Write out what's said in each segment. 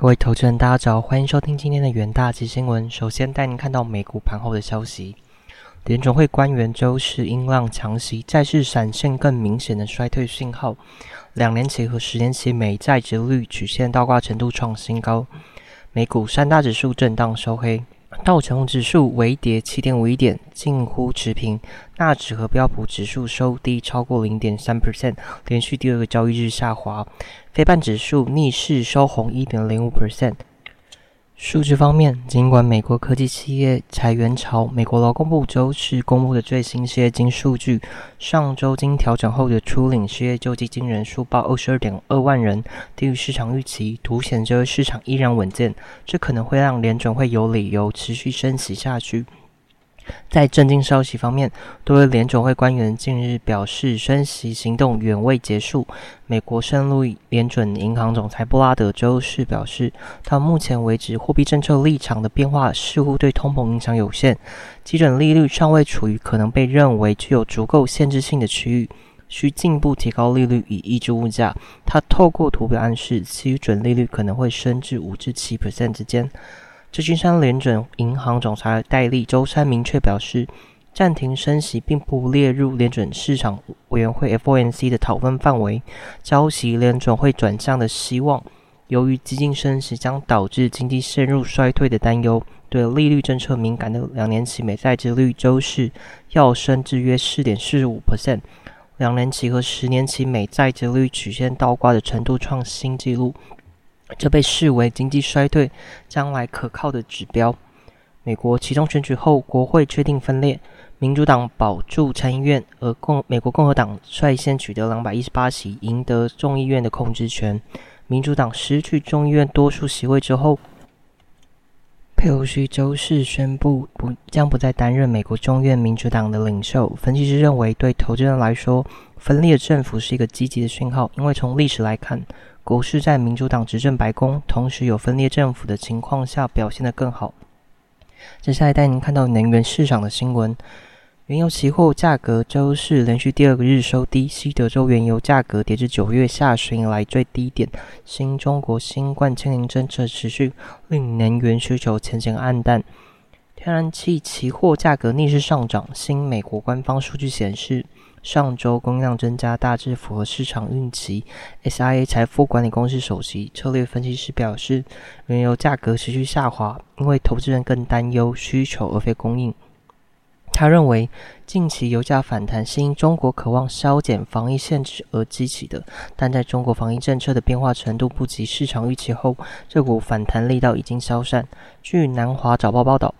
各位投资人，大家早，欢迎收听今天的元大及新闻。首先带您看到美股盘后的消息。联总会官员周四音浪强袭，再次闪现更明显的衰退信号。两年期和十年期美债值率曲线倒挂程度创新高。美股三大指数震荡收黑。道琼指数微跌七点五一点，近乎持平。纳指和标普指数收低超过零点三 percent，连续第二个交易日下滑。非半指数逆势收红一点零五 percent。数据方面，尽管美国科技企业裁员潮，美国劳工部周四公布的最新失业金数据，上周经调整后的初领失业救济金人数报二十二点二万人，低于市场预期，凸显这个市场依然稳健。这可能会让联准会有理由持续升息下去。在震惊消息方面，多位联总会官员近日表示，升息行动远未结束。美国圣路易联准银行总裁布拉德周四表示，到目前为止，货币政策立场的变化似乎对通膨影响有限，基准利率尚未处于可能被认为具有足够限制性的区域，需进一步提高利率以抑制物价。他透过图表暗示，基准利率可能会升至五至七 percent 之间。旧金山联准银行总裁戴利周三明确表示，暂停升息并不列入联准市场委员会 （FOMC） 的讨论范围。交息联准会转向的希望，由于激进升息将导致经济陷入衰退的担忧，对利率政策敏感的两年期美债利率周四要升至约四点四五 percent，两年期和十年期美债利率曲线倒挂的程度创新纪录。这被视为经济衰退将来可靠的指标。美国其中选举后，国会确定分裂，民主党保住参议院，而共美国共和党率先取得两百一十八席，赢得众议院的控制权。民主党失去众议院多数席位之后，佩洛西周四宣布不将不再担任美国众院民主党的领袖。分析师认为，对投资人来说，分裂政府是一个积极的讯号，因为从历史来看。股市在民主党执政白宫，同时有分裂政府的情况下表现得更好。接下来带您看到能源市场的新闻。原油期货价格周四连续第二个日收低，西德州原油价格跌至九月下旬以来最低点。新中国新冠清零政策持续，令能源需求前景暗淡。天然气期货价格逆势上涨。新美国官方数据显示。上周供应量增加大致符合市场预期。SIA 财富管理公司首席策略分析师表示，原油价格持续下滑，因为投资人更担忧需求而非供应。他认为，近期油价反弹是因中国渴望削减防疫限制而激起的，但在中国防疫政策的变化程度不及市场预期后，这股反弹力道已经消散。据南华早报报道。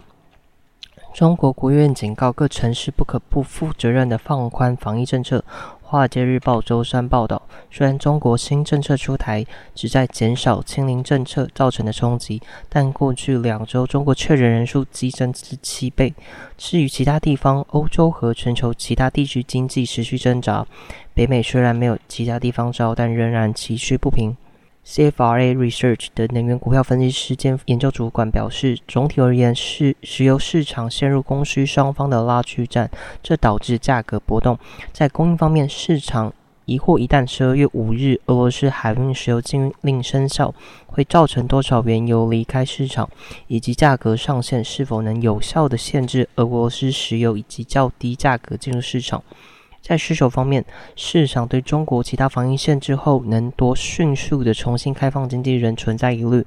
中国国务院警告各城市不可不负责任地放宽防疫政策。华尔街日报周三报道，虽然中国新政策出台旨在减少清零政策造成的冲击，但过去两周中国确诊人数激增至七倍。至于其他地方，欧洲和全球其他地区经济持续挣扎。北美虽然没有其他地方招，但仍然崎岖不平。CFRA Research 的能源股票分析师兼研究主管表示，总体而言，是石油市场陷入供需双方的拉锯战，这导致价格波动。在供应方面，市场疑惑一旦十二月五日俄罗斯海运石油禁令生效，会造成多少原油离开市场，以及价格上限是否能有效的限制俄罗斯石油以及较低价格进入市场。在需求方面，市场对中国其他防疫限制后能多迅速的重新开放经济仍存在疑虑。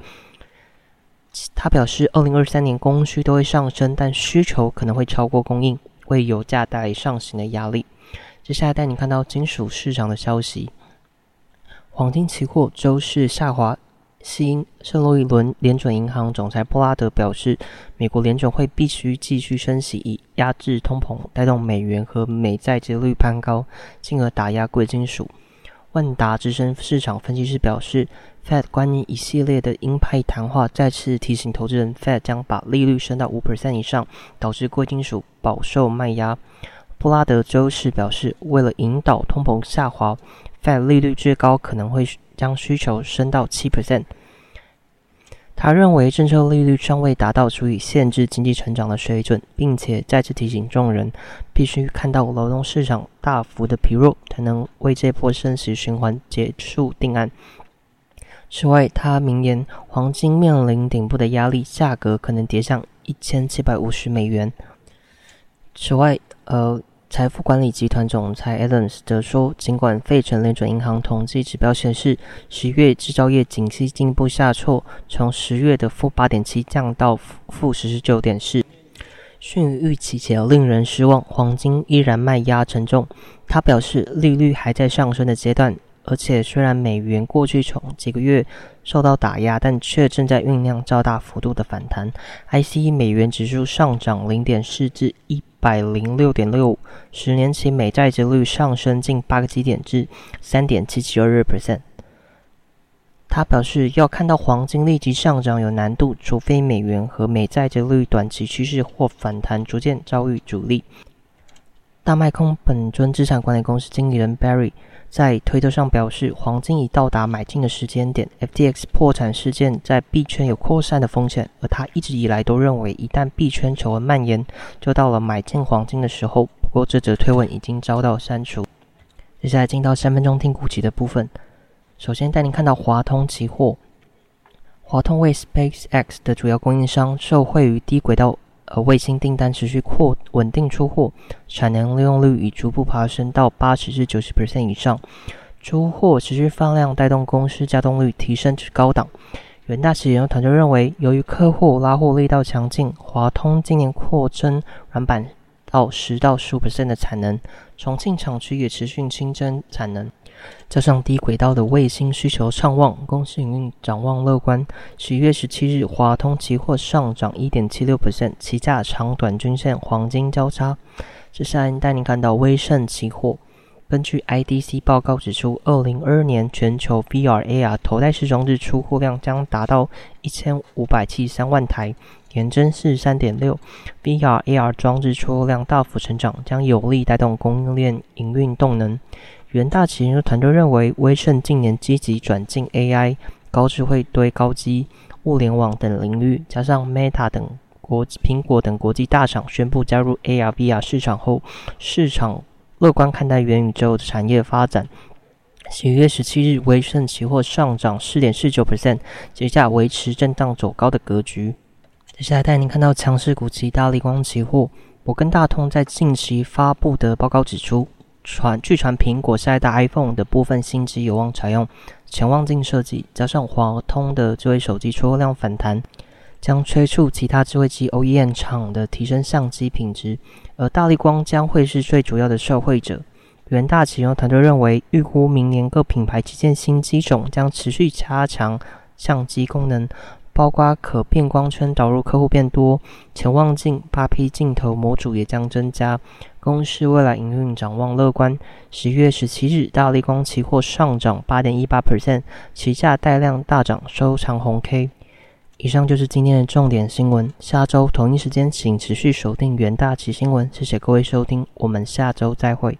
他表示，二零二三年供需都会上升，但需求可能会超过供应，为油价带来上行的压力。接下来带你看到金属市场的消息，黄金期货周四下滑。新圣路易伦联准银行总裁布拉德表示，美国联准会必须继续升息以压制通膨，带动美元和美债利率攀高，进而打压贵金属。万达资深市场分析师表示，Fed 关于一系列的鹰派谈话再次提醒投资人，Fed 将把利率升到五 percent 以上，导致贵金属饱受卖压。布拉德周四表示，为了引导通膨下滑债利率最高可能会。将需求升到七 percent。他认为政策利率尚未达到足以限制经济成长的水准，并且再次提醒众人必须看到劳动市场大幅的疲弱，才能为这波升息循环结束定案。此外，他明言黄金面临顶部的压力，价格可能跌向一千七百五十美元。此外，呃，财富管理集团总裁 Adams 则说，尽管费城联准银行统计指标显示十月制造业景气进一步下挫，从十月的负八点七降到负十九点四，逊于预期且令人失望。黄金依然卖压沉重。他表示，利率还在上升的阶段。而且，虽然美元过去从几个月受到打压，但却正在酝酿较大幅度的反弹。ICE 美元指数上涨零点四至一百零六点六五，十年期美债值率上升近八个基点至三点七七二 percent。他表示，要看到黄金立即上涨有难度，除非美元和美债值率短期趋势或反弹逐渐遭遇阻力。大麦空本尊资产管理公司经理人 Barry。在推特上表示，黄金已到达买进的时间点。FTX 破产事件在币圈有扩散的风险，而他一直以来都认为，一旦币圈丑闻蔓延，就到了买进黄金的时候。不过，这则推文已经遭到删除。接下来进到三分钟听股期的部分。首先带您看到华通期货，华通为 SpaceX 的主要供应商，受惠于低轨道。而卫星订单持续扩稳定出货，产能利用率已逐步爬升到八十至九十 percent 以上，出货持续放量带动公司加动率提升至高档。远大企研团队认为，由于客户拉货力道强劲，华通今年扩增软板到十到十五 percent 的产能，重庆厂区也持续新增产能。加上低轨道的卫星需求畅旺，公司营运展望乐观。十一月十七日，华通期货上涨一点七六 percent，期价长短均线黄金交叉。接下来带您看到威盛期货。根据 IDC 报告指出，二零二二年全球 VR AR 头戴式装置出货量将达到一千五百七十三万台，年增四十三点六。VR AR 装置出货量大幅成长，将有力带动供应链营运动能。元大企研究团队认为，威盛近年积极转进 AI、高智慧堆高机、物联网等领域，加上 Meta 等国苹果等国际大厂宣布加入 AR/VR 市场后，市场乐观看待元宇宙产业发展。十一月十七日，威盛期货上涨四点四九 percent，股价维持震荡走高的格局。接下来带您看到强势股期大力光期货，摩根大通在近期发布的报告指出。传据传，苹果下一代 iPhone 的部分新机有望采用潜望镜设计，加上华通的智慧手机出货量反弹，将催促其他智慧机 OEM 厂的提升相机品质，而大力光将会是最主要的受惠者。元大启用团队认为，预估明年各品牌旗舰新机种将持续加强相机功能。包括可变光圈导入客户变多，潜望镜、八 P 镜头模组也将增加。公司未来营运展望乐观。十一月十七日，大力光期货上涨八点一八 percent，期价带量大涨，收长红 K。以上就是今天的重点新闻。下周同一时间，请持续锁定元大旗新闻。谢谢各位收听，我们下周再会。